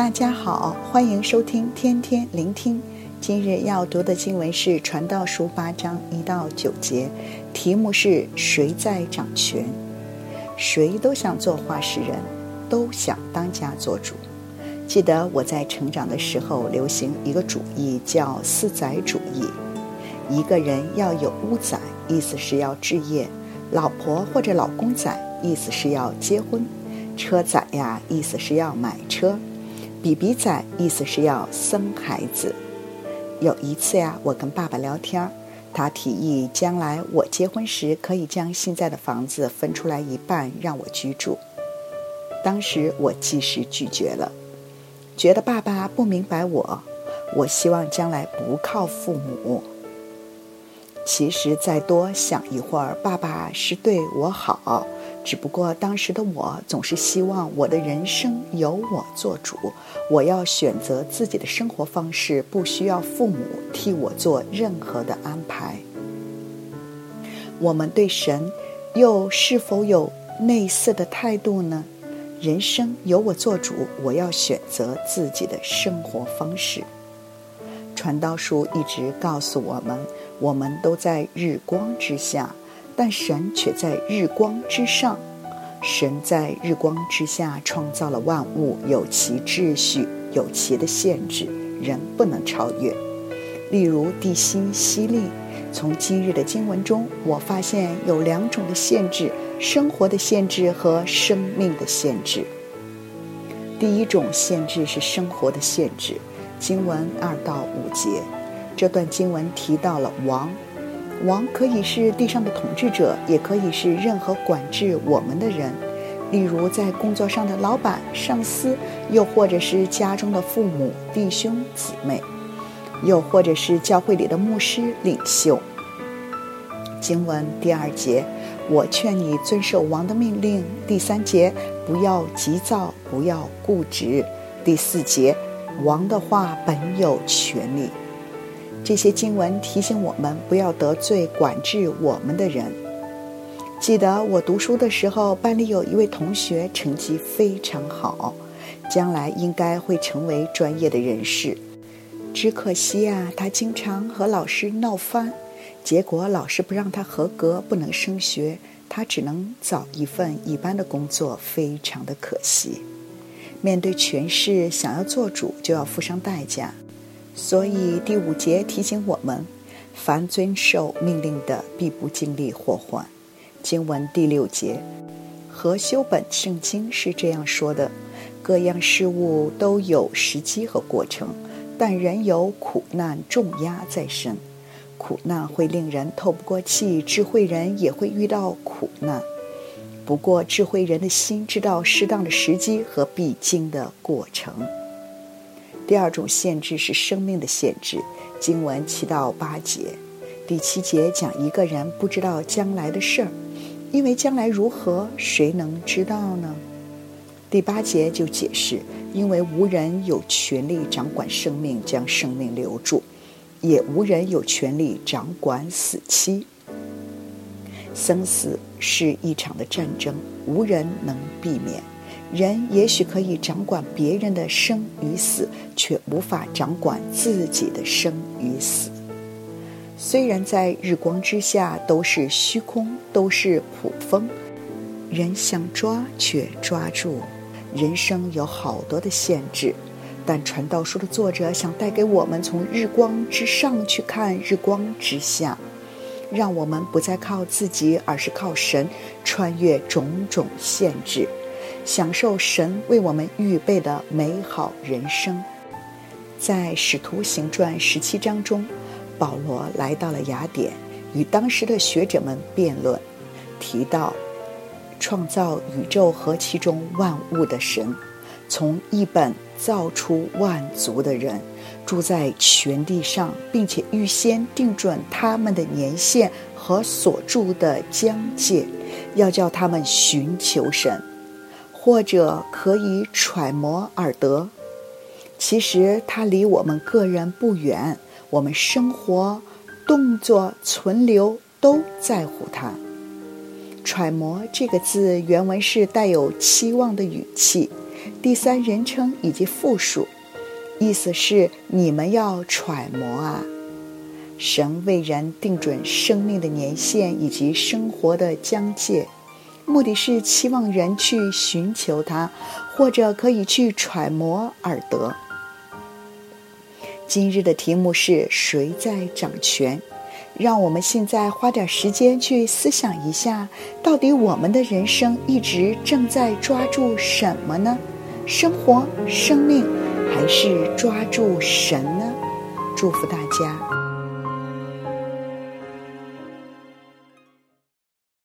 大家好，欢迎收听天天聆听。今日要读的经文是《传道书》八章一到九节，题目是“谁在掌权”。谁都想做话事人，都想当家做主。记得我在成长的时候，流行一个主义叫“四载主义”。一个人要有屋仔，意思是要置业；老婆或者老公仔，意思是要结婚；车载呀，意思是要买车。比比仔意思是要生孩子。有一次呀，我跟爸爸聊天，他提议将来我结婚时可以将现在的房子分出来一半让我居住。当时我及时拒绝了，觉得爸爸不明白我。我希望将来不靠父母。其实再多想一会儿，爸爸是对我好。只不过当时的我总是希望我的人生由我做主，我要选择自己的生活方式，不需要父母替我做任何的安排。我们对神又是否有类似的态度呢？人生由我做主，我要选择自己的生活方式。传道书一直告诉我们，我们都在日光之下。但神却在日光之上，神在日光之下创造了万物，有其秩序，有其的限制，人不能超越。例如地心吸力，从今日的经文中，我发现有两种的限制：生活的限制和生命的限制。第一种限制是生活的限制，经文二到五节，这段经文提到了王。王可以是地上的统治者，也可以是任何管制我们的人，例如在工作上的老板、上司，又或者是家中的父母、弟兄、姊妹，又或者是教会里的牧师、领袖。经文第二节，我劝你遵守王的命令。第三节，不要急躁，不要固执。第四节，王的话本有权力。这些经文提醒我们不要得罪管制我们的人。记得我读书的时候，班里有一位同学成绩非常好，将来应该会成为专业的人士。只可惜啊，他经常和老师闹翻，结果老师不让他合格，不能升学，他只能找一份一般的工作，非常的可惜。面对权势，想要做主，就要付上代价。所以第五节提醒我们：凡遵守命令的，必不经历祸患。经文第六节，和修本圣经是这样说的：各样事物都有时机和过程，但人有苦难重压在身。苦难会令人透不过气，智慧人也会遇到苦难。不过智慧人的心知道适当的时机和必经的过程。第二种限制是生命的限制，经文七到八节，第七节讲一个人不知道将来的事儿，因为将来如何，谁能知道呢？第八节就解释，因为无人有权利掌管生命，将生命留住，也无人有权利掌管死期。生死是一场的战争，无人能避免。人也许可以掌管别人的生与死，却无法掌管自己的生与死。虽然在日光之下都是虚空，都是普风，人想抓却抓住。人生有好多的限制，但传道书的作者想带给我们从日光之上去看日光之下，让我们不再靠自己，而是靠神，穿越种种限制。享受神为我们预备的美好人生。在《使徒行传》十七章中，保罗来到了雅典，与当时的学者们辩论，提到创造宇宙和其中万物的神，从一本造出万族的人，住在全地上，并且预先定准他们的年限和所住的疆界，要叫他们寻求神。或者可以揣摩而得，其实它离我们个人不远，我们生活、动作、存留都在乎它。揣摩这个字原文是带有期望的语气，第三人称以及复数，意思是你们要揣摩啊。神为人定准生命的年限以及生活的疆界，目的是期望人去寻求他，或者可以去揣摩而得。今日的题目是谁在掌权？让我们现在花点时间去思想一下，到底我们的人生一直正在抓住什么呢？生活、生命，还是抓住神呢？祝福大家。